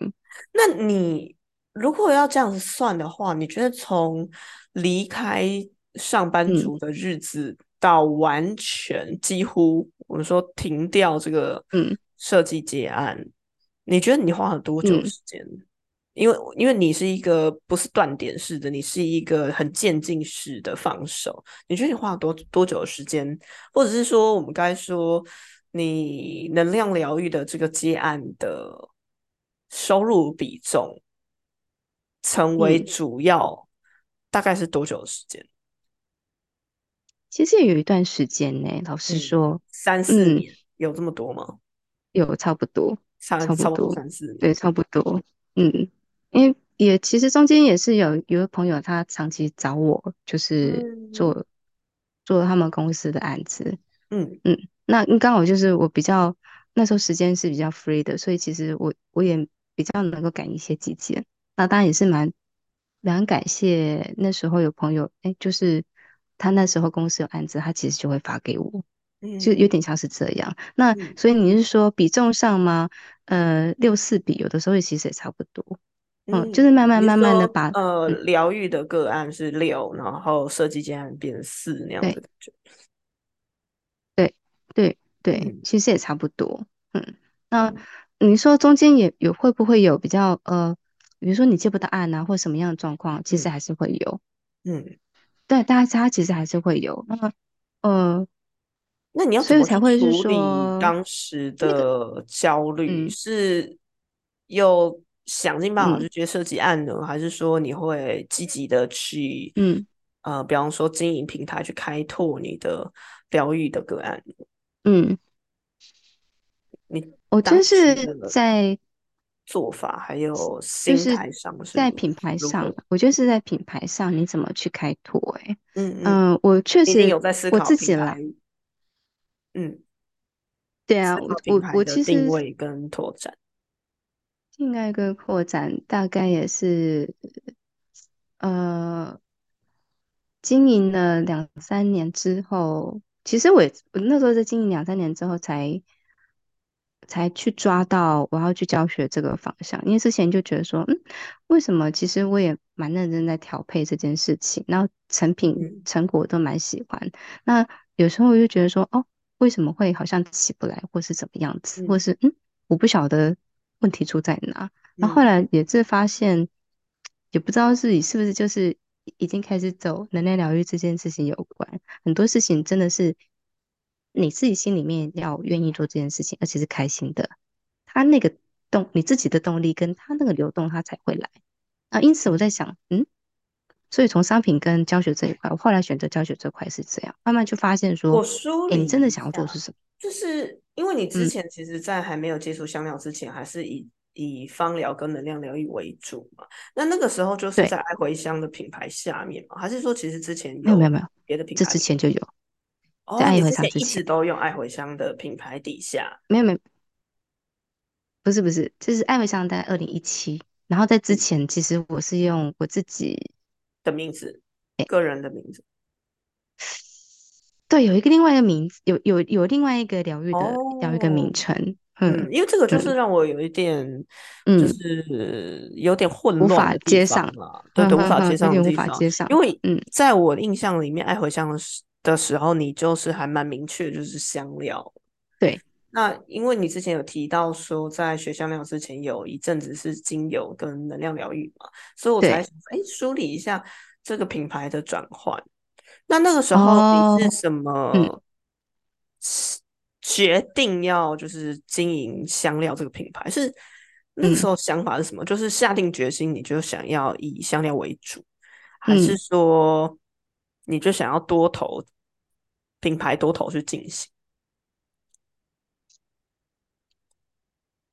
S1: 那你如果要这样子算的话，你觉得从离开上班
S2: 嗯
S1: 族的日子到完全几乎我们说停掉这个
S2: 嗯
S1: 设计结案，你觉得你花了多久
S2: 嗯
S1: 时间？因为因为你是一个不是断点式的，你是一个很渐进式的放手，你觉得你花了多多久的时间？或者是说，我们该说你能量疗愈的这个接案的收入比重成为
S2: 嗯
S1: 主要大概是多久的时间？
S2: 其实也有一段时间呢，老实说，
S1: 三四年有这么多吗？
S2: 有差不多，差
S1: 不
S2: 多
S1: 三四年，
S2: 对，差不多。嗯，因为也其实中间也是有有个朋友，他长期找我，就是做做他们公司的案子。嗯嗯，那刚好就是我比较那时候时间是比较 free 的，所以其实我我也比较能够赶一些季节。那当然也是蛮蛮感谢那时候有朋友，哎，就是他那时候公司有案子，他其实就会发给我。就有点像是这样，那所以你是说比重上吗？呃，六四比，有的时候其实也差不多。嗯，就是慢慢慢慢的把
S1: 呃疗愈的个案是六，然后设计阶段变四那样的感觉。
S2: 对对对，其实也差不多。嗯，那你说中间也有会不会有比较呃，比如说你接不到案啊，或什么样的状况，其实还是会有。嗯，对，大家其实还是会有。那么呃。
S1: 那你要怎么处理当时的焦虑？是有想尽办法去接设计案呢，还是说你会积极的去，嗯呃，比方说经营平台去开拓你的疗愈的个案？嗯，你
S2: 我就是在
S1: 做法还有心态上，
S2: 在品牌上，我觉得是在品牌上你怎么去开拓？哎，嗯嗯，我确实
S1: 有在思考
S2: 自己来。
S1: 嗯，
S2: 对啊，我我我其实
S1: 定位跟拓展，
S2: 定位跟扩展大概也是，呃，经营了两三年之后，其实我我那时候在经营两三年之后才。才去抓到我要去教学这个方向，因为之前就觉得说，嗯，为什么？其实我也蛮认真在调配这件事情，然后成品成果都蛮喜欢。那有时候我就觉得说，哦，为什么会好像起不来，或是怎么样子，或是嗯，我不晓得问题出在哪。那后来也是发现，也不知道自己是不是就是已经开始走能量疗愈这件事情有关，很多事情真的是。你自己心里面要愿意做这件事情，而且是开心的，他那个动你自己的动力跟他那个流动，他才会来啊。因此我在想，嗯，所以从商品跟教学这一块，我后来选择教学这块是这样，慢慢就发现说，
S1: 我梳理，
S2: 你真的想要做是什么？
S1: 就是因为你之前其实，在还没有接触香料之前，还是以以芳疗跟能量疗愈为主嘛。那那个时候就是在爱回香的品牌下面嘛，还是说其实之前
S2: 有没有没有
S1: 别的品牌？
S2: 这之前就有。
S1: 在爱回香之前，一直都用爱回香的品牌底下，
S2: 没有没有，不是不是，就是爱回香在二零一七，然后在之前，其实我是用我自己
S1: 的名字，个人的名字，
S2: 对，有一个另外一个名字，有有有另外一个疗愈的疗愈的名称，嗯，
S1: 因为这个就是让我有一点，就是有点混乱，无
S2: 法接上
S1: 了，对对，无法接上，
S2: 无法接上，
S1: 因为嗯，在我印象里面，爱回香是。的时候，你就是还蛮明确，就是香料。
S2: 对，
S1: 那因为你之前有提到说，在学香料之前有一阵子是精油跟能量疗愈嘛，所以我才哎梳理一下这个品牌的转换。那那个时候你是什么决定要就是经营香料这个品牌？是那个时候想法是什么？就是下定决心你就想要以香料为主，还是说？你就想要多头品牌多头去进行，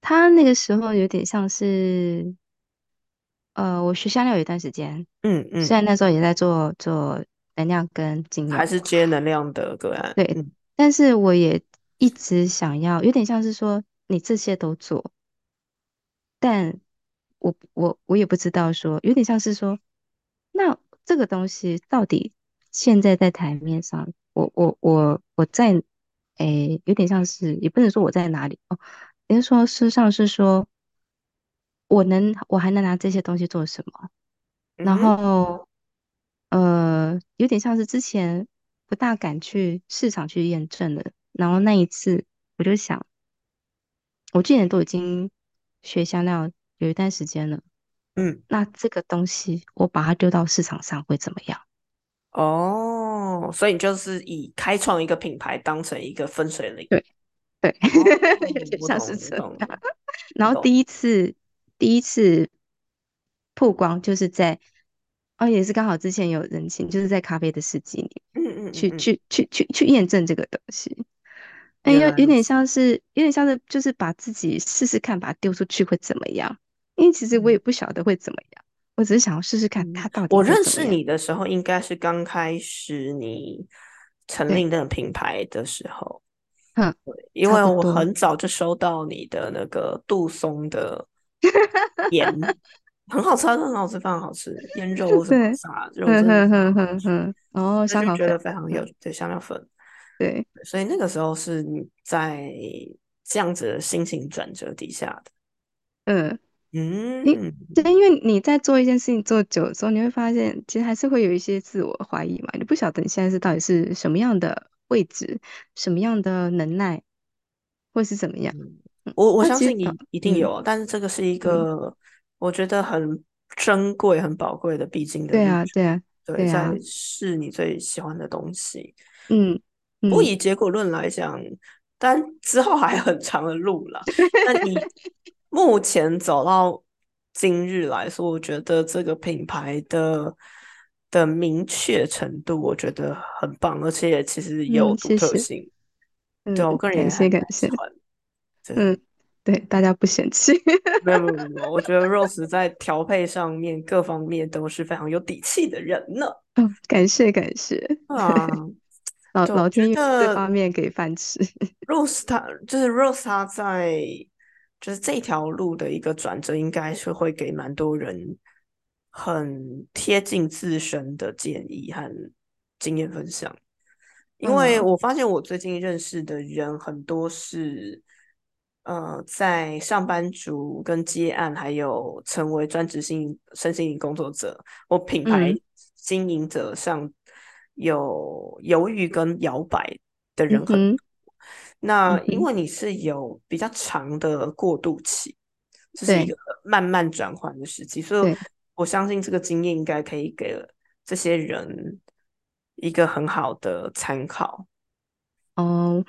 S2: 他那个时候有点像是，呃，我学香料有一段时间，嗯嗯，虽然那时候也在做做能量跟精油，
S1: 还是接能量的个案，
S2: 对，但是我也一直想要，有点像是说你这些都做，但我我我也不知道说，有点像是说，那这个东西到底。现在在台面上，我我我我在，诶，有点像是，也不能说我在哪里哦，应该说事实上是说，我能，我还能拿这些东西做什么？然后，呃，有点像是之前不大敢去市场去验证的，然后那一次我就想，我今年都已经学香料有一段时间了，嗯，那这个东西我把它丢到市场上会怎么样？
S1: 哦，所以你就是以开创一个品牌当成一个分水岭，
S2: 对对，有点像是这样。然后第一次第一次曝光就是在哦，也是刚好之前有人情，就是在咖啡的世纪里
S1: 嗯嗯嗯
S2: 去
S1: 嗯，
S2: 去去去去验证这个东西。哎，
S1: 原
S2: 有有点。像是，有点像是，就是把自己试试看，把它丢出去会怎么样？因为其实我也
S1: 嗯
S2: 不晓得会怎么样，我只是想要试试看
S1: 嗯，
S2: 它到底
S1: 我认识。你的时候，应该是刚开始你成立，那个品牌的时候。
S2: 哼，
S1: 对，因为我。很早就收到你的那个杜松的 盐，很好吃啊，很好吃，非常好吃，腌肉什么
S2: 对，
S1: 啥肉
S2: 哼
S1: 真的
S2: 哦，
S1: 所以就觉得非常有
S2: 嗯，
S1: 对香料粉。
S2: 对，
S1: 所以那个时候是你在这样子的心情转折底下的。
S2: 嗯，你，
S1: 嗯
S2: 就因为你在做一件事情做久的时候，你会发现，其实还是会有一些自我怀疑嘛。你不晓得你现在是到底是什么样的位置，什么样的能耐，或是怎么样。
S1: 我我相信你一定
S2: 嗯
S1: 有，但是这个是一
S2: 嗯，
S1: 个我觉得很珍贵、很宝贵的必经的
S2: 对啊，对啊，
S1: 对，
S2: 对啊，
S1: 在试你最喜欢的东西。
S2: 嗯
S1: 不以结果论来讲，但之后还很长的路了。那你 目前走到今日来说，我觉得这个品牌的的明确程度，我觉得很棒，而且其实有
S2: 嗯，
S1: 独
S2: 谢谢，
S1: 特性。对，
S2: 嗯，
S1: 我个人也
S2: 感谢
S1: 还蛮
S2: 感谢，
S1: 喜欢。
S2: 嗯，
S1: 对，
S2: 大家不嫌弃，
S1: 没有没有没有，我觉得 Rose 在调配上面各方面都是非常有底气的人呢。
S2: 嗯，感谢感谢，
S1: 啊，
S2: 老老天爷这方面给饭吃
S1: ，Rose 他就是 Rose 他在就是这条路的一个转折，应该是会给蛮多人很贴近自身的建议和经验分享。因为
S2: 嗯。
S1: 我发现我最近认识的人很多是，呃，在上班族跟接案，还有成为专职性身心灵工作者或品牌
S2: 嗯。
S1: 经营者上有犹豫跟摇摆的人很多。
S2: 嗯
S1: 那因为你是有比较长的过渡期，这是一
S2: 对。
S1: 个慢慢转换的时期，所以
S2: 对，
S1: 我相信这个经验应该可以给这些人一个很好的参考。
S2: 哦，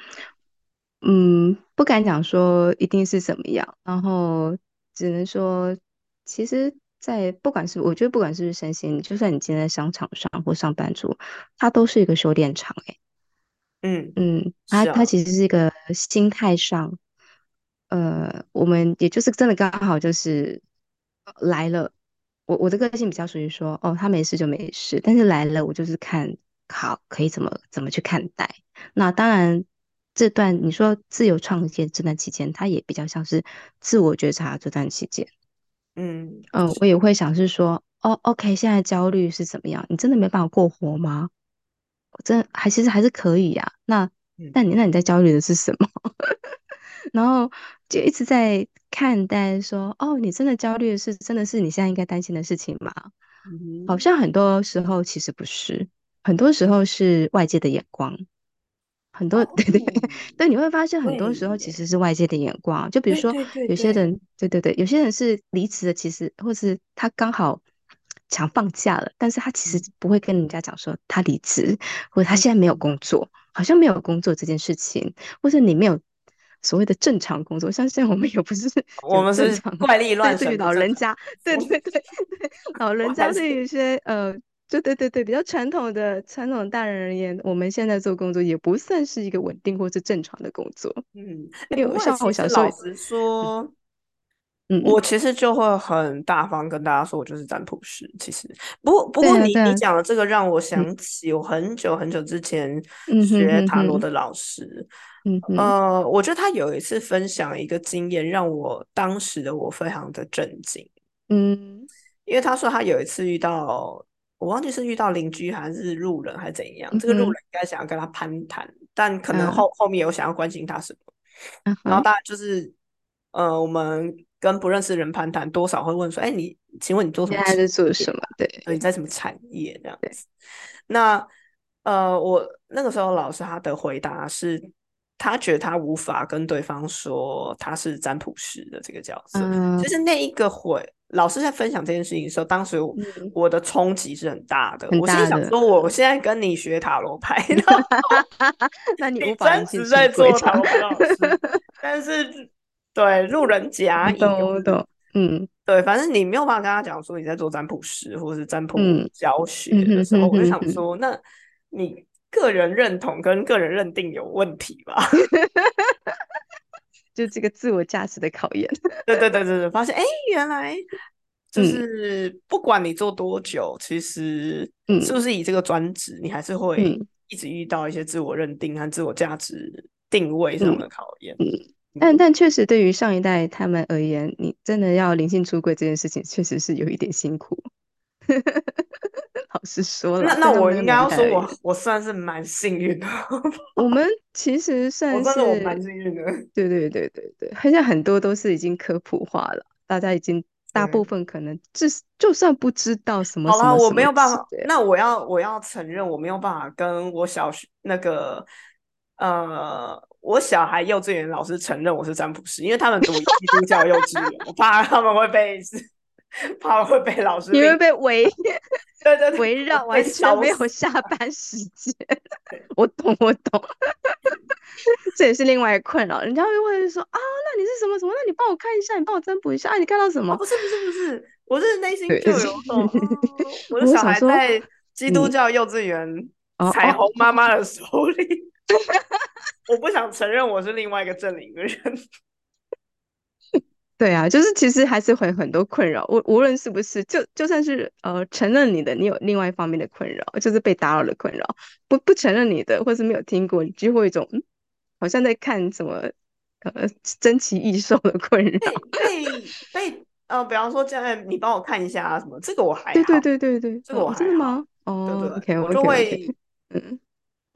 S2: 嗯，不敢讲说一定是怎么样，然后只能说，其实，在不管是我觉得不管是不是身心，就算你今天在商场上或上班族，它都是一个修炼场、欸，
S1: 嗯，
S2: 嗯，它它其实是一个心态上，呃，我们也就是真的刚好就是呃来了。我我的个性比较属于说，哦，他没事就没事，但是来了，我就是看好可以怎么怎么去看待。那当然，这段你说自由创业这段期间，它也比较像是自我觉察这段期间。
S1: 嗯，
S2: 嗯，我也会想是说，哦，OK，现在焦虑是怎么样？你真的没办法过活吗？我真还其实还是可以呀、那
S1: 嗯
S2: 那你那你在焦虑的是什么？然后就一直在看待说，哦，你真的焦虑的是真的是你现在应该担心的事情吗？好
S1: 嗯，
S2: 像很多时候其实不是，很多时候是外界的眼光。很多 对对
S1: 哦，
S2: 对，你会发现很多时候其，实是外界的眼光。就比如说
S1: 对对对对，
S2: 有些人，对对对，有些人是离职的，其实或是他刚好想放假了，但是他其实
S1: 嗯
S2: 不会跟人家讲说他离职，或者他
S1: 嗯
S2: 现在没有
S1: 嗯，
S2: 工作，好像没有工作这件事情，或者你没有所谓的正常工作，像现在我们也不是
S1: 我们是
S2: 常，
S1: 怪力乱神的正常
S2: 老人家，对，对对对，老人家对于一些呃。就对对对，比较传统的传统大人而言，我们现在做工作也不算是一个稳定或是正常的工作。
S1: 嗯，哎，
S2: 因为像我小时候，
S1: 老实说，我其实就会很大方跟大家说，我就是占卜师。其实，不过不过你你讲的这个让我
S2: 嗯。
S1: 想起我很久很久之前学塔罗的老师，
S2: 嗯哼，
S1: 呃，我觉得他有一次分享一个经验，让我当时的我非常的震惊，
S2: 嗯。
S1: 因为他说他有一次遇到，我忘记是遇到邻居还是路人还是怎样，这个路人应该想要跟他攀谈，但可能。
S2: 嗯
S1: 后后面有想要关心他什么。然后大家就是，呃，我们跟不认识的人攀谈，多少会问说，哎，你，请问你做什么
S2: 现在在做什么？对
S1: 对，你在什么产业这样，子？那，呃，我那个时候老师他的回答是，他觉得他无法跟对方说他是占卜师的这个角色。
S2: 嗯
S1: 就是那一个回，老师在分享这件事情的时候，当时我
S2: 嗯，
S1: 我的冲击是很大的。
S2: 很
S1: 我心里
S2: 大的，
S1: 想说，我现在跟你学塔罗牌，
S2: 那你
S1: 专职在做塔罗老师，但是对路人甲
S2: 我
S1: 乙，我
S2: 懂我懂，嗯，
S1: 对，反正你没有办法跟他讲说你在做占卜师或者是占卜
S2: 嗯
S1: 教学
S2: 嗯
S1: 的时候，我就想说，那你个人认同跟个人认定有问题吧？
S2: 就这个自我价值的考验。
S1: 对对对对对，发现哎，原来 就
S2: 嗯
S1: 是不管你做多久，其实
S2: 嗯
S1: 是不是以这个专职，你还是会
S2: 嗯
S1: 一直遇到一些自我认定和自我价值定位上
S2: 嗯
S1: 的考验。
S2: 嗯，但但确实对于上一代他们而言，你真的要灵性出柜这件事情，确实是有一点辛苦。老实说了，
S1: 那那我应该说我我算是蛮幸运的，
S2: 我们其实
S1: 我
S2: 算
S1: 算是我
S2: 是
S1: 蛮幸运的。
S2: 对对对对对，好像很多都是已经科普化了，大家已经大部分可能至就算不知道什么
S1: 好啦，我没有办法，那我要我要承认我没有办法跟我小学那个呃，我小孩幼稚园老师承认我是占卜师，因为他们读基督教幼稚园，我怕他们会被怕会被老师
S2: 你会被围
S1: 对对对
S2: 围绕，完全没有下班时间。我懂，我懂，这也是另外一个困扰。人家会问说啊，那你是什么什么？那你帮我看一下，你帮我占卜一下，啊，你看到什
S1: 哦，
S2: 么？
S1: 不是不是不是，我是内心
S2: 对
S1: 就有种，嗯，我的小孩在基督
S2: 嗯
S1: 教幼稚园
S2: 哦
S1: 彩
S2: 哦
S1: 虹妈妈的手里，我不想承认我是另外一个阵营的人。
S2: 对啊，就是其实还是会很多困扰，无无论是不是，就就算是呃承认你的，你有另外一方面的困扰，就是被打扰的困扰；不不承认你的，或是没有听过，你就会有一种嗯，好像在看什么呃珍奇异兽的困扰。
S1: 被被被呃，比方说这样，你帮我看一下啊什么，这个我还
S2: 对对
S1: 好，
S2: 对对对，
S1: 这个我
S2: 哦，真的吗？哦
S1: 对
S2: ，OK
S1: 对，我
S2: OK
S1: 就
S2: OK，
S1: 会
S2: 嗯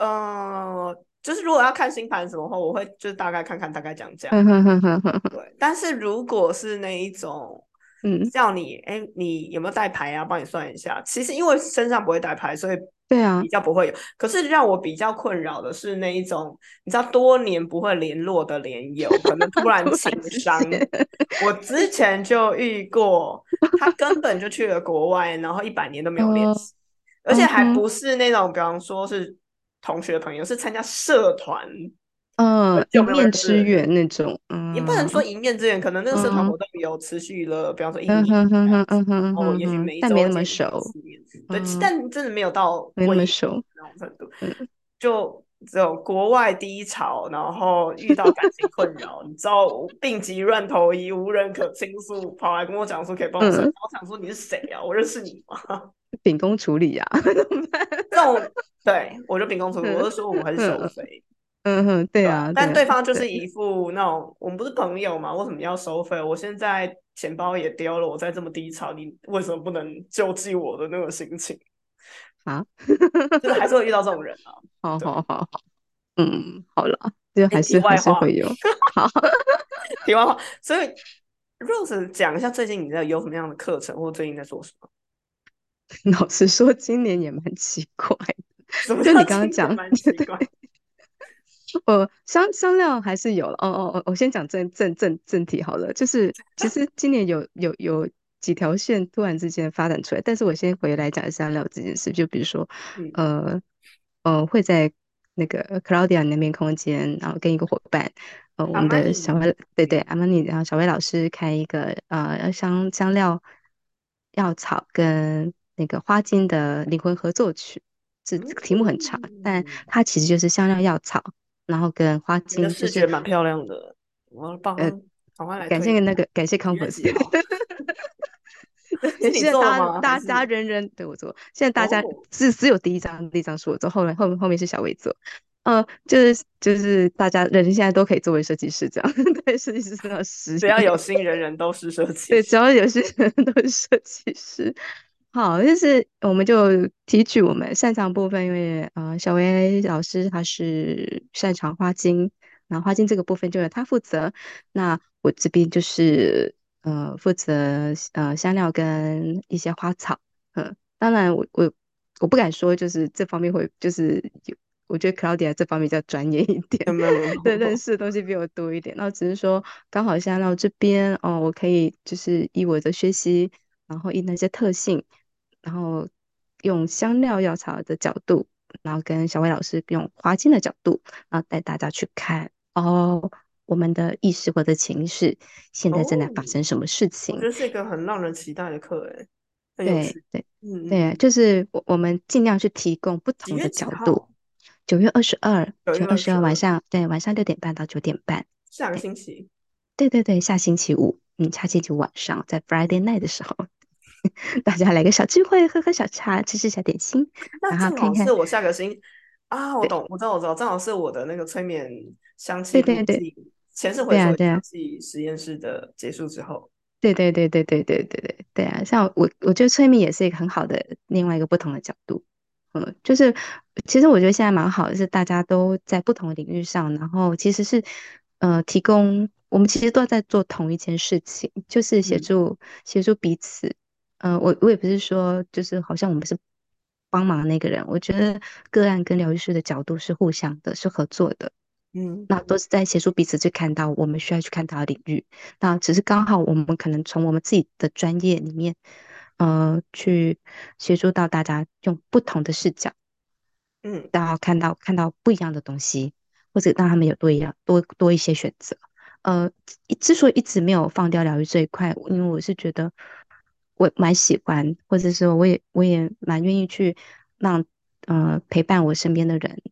S1: 呃，就是如果要看星盘什么话，我会就是大概看看，大概讲这样。
S2: 哼哼哼哼哼哼，
S1: 对，但是如果是那一种
S2: 嗯，
S1: 叫你，哎，你有没有带牌啊？帮你算一下。其实因为身上不会带牌，所以
S2: 对啊
S1: 比，较不会有。可是让我比较困扰的是那一种，你知道多年不会联络的连友，可能突然 情
S2: 之
S1: 伤。我之前就遇过，他根本就去了国外，然后一百年都没有联
S2: 哦
S1: 系，而且还不是那种，比方说是同学朋友，是参加社团。
S2: 嗯，一面之缘那种，嗯。
S1: 也不能说
S2: 嗯
S1: 一面之缘，可能那个社团
S2: 嗯。
S1: 活动有持续了，比方说一
S2: 嗯嗯哼嗯
S1: 然后也许
S2: 哼哼，
S1: 每一周
S2: 但没那么熟，
S1: 对，
S2: 嗯，
S1: 但真的没有到
S2: 没那么熟，
S1: 那种程度，
S2: 嗯。
S1: 就只有国外低潮，然后遇到感情困扰，你知道病急乱投医，无人可倾诉，跑来跟我讲说可以帮我我想说你是谁啊？我认识你吗？
S2: 秉公处理呀，怎么办？
S1: 这种对我就秉公处理，我
S2: 嗯
S1: 就说我还是收
S2: 嗯
S1: 费。
S2: 嗯哼，对
S1: 对啊，
S2: 啊，
S1: 但
S2: 对
S1: 方就是，一副那种，我们不是朋友嘛，为什么要收费？我现在钱包也丢了，我在这么低潮，你为什么不能救济我的那个心情？
S2: 啊，
S1: 就是还是会遇到这种人啊。
S2: 好，好好好，嗯，好了，就
S1: 哎，
S2: 还是还是会有，好，
S1: 题外话，所以 Rose 讲一下最近你在有什么样的课程，或最近在做什么？
S2: 老实说，今年也蛮奇怪就你刚刚讲，
S1: 蛮奇怪？
S2: 呃，香香料还是有了。哦哦哦，我先讲正正正正题好了。就是其实今年有有有几条线突然之间发展出来，但是我先回来讲一下料这件事。就比如说，
S1: 嗯
S2: 呃呃，会在那个 Claudia 那边空间，然后跟一个伙伴，呃，我们的小薇，对对，
S1: 嗯
S2: 阿玛尼，然后小薇老师开一个呃香香料药草跟那个花精的灵魂合作曲。这这个题目很长，但
S1: 嗯，
S2: 它其实就是香料药草。然后跟花精就是
S1: 视觉蛮漂亮的，
S2: 呃，
S1: 赶快来
S2: 感谢那。个感谢
S1: 几 月
S2: Converse，
S1: 几号？是
S2: 现在大大家人人对我做，现在大家
S1: 哦？
S2: 只只有第一张第一张是我做，后面后面后面是小薇做，呃，就是就是大家人现在都可以作为设计师这样，对，设计师是要实
S1: 只要，有心，人人都是设计
S2: 对，只。要有心人人都是设计师。好，就是我们就提取我们擅长部分，因为呃，小薇老师他是擅长花精，然后花精这个部分就由他负责。那我这边就是呃负责呃香料跟一些花草，嗯，当然我我我不敢说就是这方面会就是有，我觉得 Claudia 这方面比较专业一点，对，认，识的东西比我多一点。那只是说刚好香料这边哦，我可以就是以我的学习，然后以那些特性。然后用香料药草的角度，然后跟小薇老师用花精的角度，然后带大家去看哦，我们的意识或者情绪现在正在发
S1: 哦，
S2: 生什么事
S1: 我觉
S2: 情。
S1: 得是一个很让人期待的课，诶。
S2: 对对对就是我我们尽量去提供不同的角度。九月二十二，
S1: 九月
S2: 二十
S1: 二
S2: 晚上，对，晚上六点半到九点半。
S1: 下个星期。
S2: 对对对，下星期五，嗯，下星期五晚上，在 Friday
S1: 嗯
S2: night 的时候，大家来个小聚会，喝喝小茶，吃吃小点心，然后
S1: 那正
S2: 看看，
S1: 好是我下个星啊，我懂，我知道，我知道，正好是我的那个催眠香气
S2: 对对对
S1: 前世回。溯与香气实验室的结束之后，
S2: 对对对对对对对对对啊！像我，我觉得催眠也是一个很好的另外一个不同的角度。嗯，就是其实我觉得现在蛮好的，是大家都在不同的领域上，然后其实是呃提供我们其实都在做同一件事情，就是协
S1: 嗯
S2: 助协助彼此。嗯、我我也不是说就是好像我们是帮忙那个人，我觉得个案跟疗愈师的角度是互相的，是合作的。
S1: 嗯
S2: 那都是在协助彼此去看到我们需要去看到的领域。那只是刚好我们可能从我们自己的专业里面，呃，去协助到大家用不同的视角，
S1: 嗯
S2: 然后看到看到不一样的东西，或者让他们有多一样多多一些选择。呃，之所以一直没有放掉疗愈这一块，因为我是觉得我蛮喜欢，或者说我也我也蛮愿意去让呃陪伴我身边的人，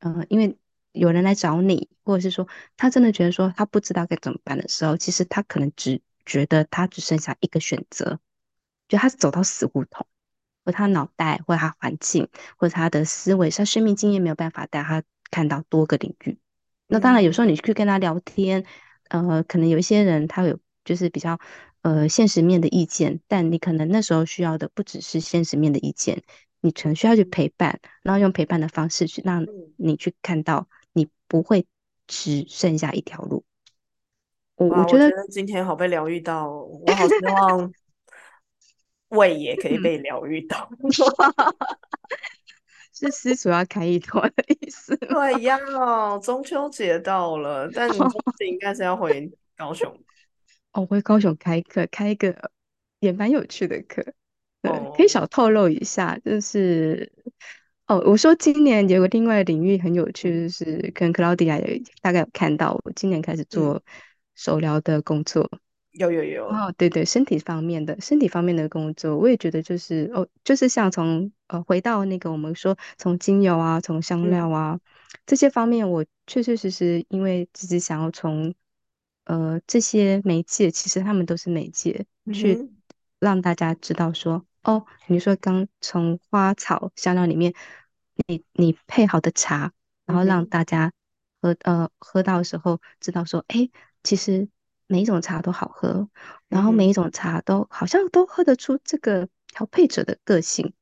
S2: 呃，因为有人来找你，或者是说他真的觉得说他不知道该怎么办的时候，其实他可能只觉得他只剩下一个选择，就他走到死胡同。或他脑袋，或他环境，或者他的思维，他生命经验没有办法带他看到多个领域。那当然，有时候
S1: 嗯
S2: 你去跟他聊天，呃，可能有一些人他有就是比较呃现实面的意见，但你可能那时候需要的不只是现实面的意见，你可能需要去陪伴，然后用陪伴的方式去让
S1: 嗯，
S2: 你去看到你不会只剩下一条路。我我，觉得，
S1: 今天好被疗愈到，我好希 望胃也可以
S2: 嗯，
S1: 被疗愈到。
S2: 是私塾要开一团的意思吗？
S1: 对呀，中秋节到了，但你这次 应该是要回高雄
S2: 哦，回高雄开课，开一个也蛮有趣的课。嗯，可以
S1: 哦。
S2: 小透露一下，就是哦，我说今年有个另外的领域很有趣，
S1: 嗯
S2: 就是跟 Claudia 有大概有看到，我今年开始
S1: 嗯，
S2: 做手疗的工作。
S1: 有有有，
S2: 哦，对对，身体方面的身体方面的工作，我也觉得就是哦，就是像从呃回到那个我们说从精油啊，从香料
S1: 嗯。
S2: 啊这些方面，我确确实实因为只是想要从呃这些媒介，其实他们都是媒介，去让大家知道说，哦，你说刚从花草香料里面，你你配好的茶，然后让大家喝呃喝到的时候知道说，哎，其实每一种茶都好喝。然后每一种茶都好像都喝得出这个调配者的个性，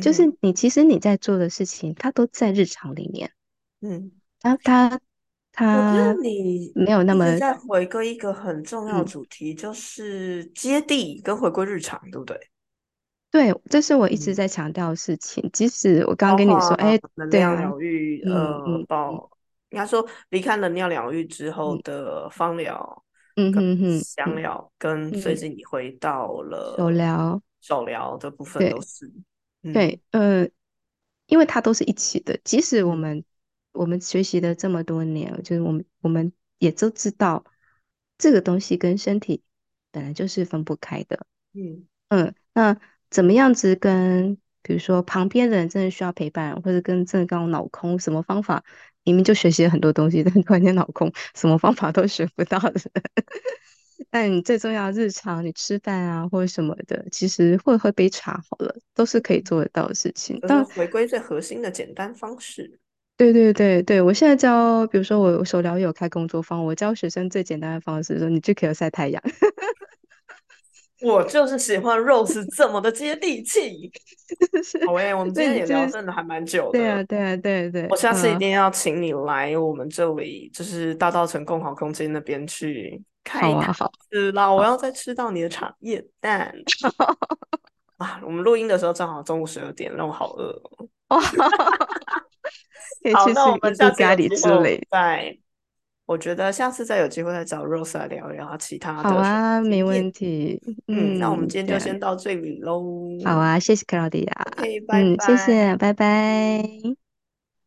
S2: 就是你其实你在做的事情，它都在日常里面，
S1: 嗯，
S2: 它它
S1: 我觉
S2: 它
S1: 得你
S2: 没有那么
S1: 一直在回归一个很重要的
S2: 嗯，
S1: 主题，就是接地跟回归日常，对不对？
S2: 对，这是我一直
S1: 嗯，
S2: 在强调的事情。即使我刚刚跟你说，
S1: 括
S2: 哎，
S1: 能量
S2: 对啊，
S1: 疗愈，呃，
S2: 嗯嗯嗯
S1: 包应该说离开能量疗愈之后
S2: 嗯
S1: 的芳疗
S2: 嗯
S1: 跟
S2: 哼
S1: 香疗，跟最
S2: 嗯，
S1: 近你回到了
S2: 手
S1: 了
S2: 疗，
S1: 手疗的部分都
S2: 对。
S1: 是，嗯
S2: 对，呃，因为它都是一起的，即使我
S1: 嗯
S2: 们我们学习了这么多年，就是我们我们也都知道这个东西跟身体本来就是分不开的。
S1: 嗯
S2: 嗯，那怎么样子跟比如说旁边的人真的需要陪伴，或者跟真的刚脑空，什么方法明明就学习了很多东西，但突然间脑空，什么方法都学不到的。但你最重要，日常你吃饭啊或者什么的，其实会喝杯茶好了，都是可以做得到的事情。但
S1: 回归最核心的简单方式。
S2: 对对对对，我现在教，比如说我我手疗有开工作坊，我教学生最简单的方式，说你就可以晒太阳，
S1: 我就是喜欢 Rose 这么的接地气。
S2: 是，
S1: 好诶，我们今
S2: 那
S1: 天也聊真的还蛮久的，
S2: 对啊对啊对对，
S1: 我下次一
S2: 嗯，
S1: 定要请你来我们这里，就是大稻城共好空间那边去开一堂
S2: 好啊好
S1: 是啦。我，要再吃到你的茶叶蛋 啊！我们录音的时候正好中午十二点，让我好饿哦。好，那我们下次有机会。再，我觉得下次再有机会再找 Rose 来聊一聊其他的
S2: 好啊，没。问题。
S1: 嗯，那我们
S2: 嗯，
S1: 今天就先到这里喽。
S2: 好啊，谢谢克劳迪亚。
S1: OK，拜
S2: 嗯，谢
S1: 拜。
S2: 谢，拜拜。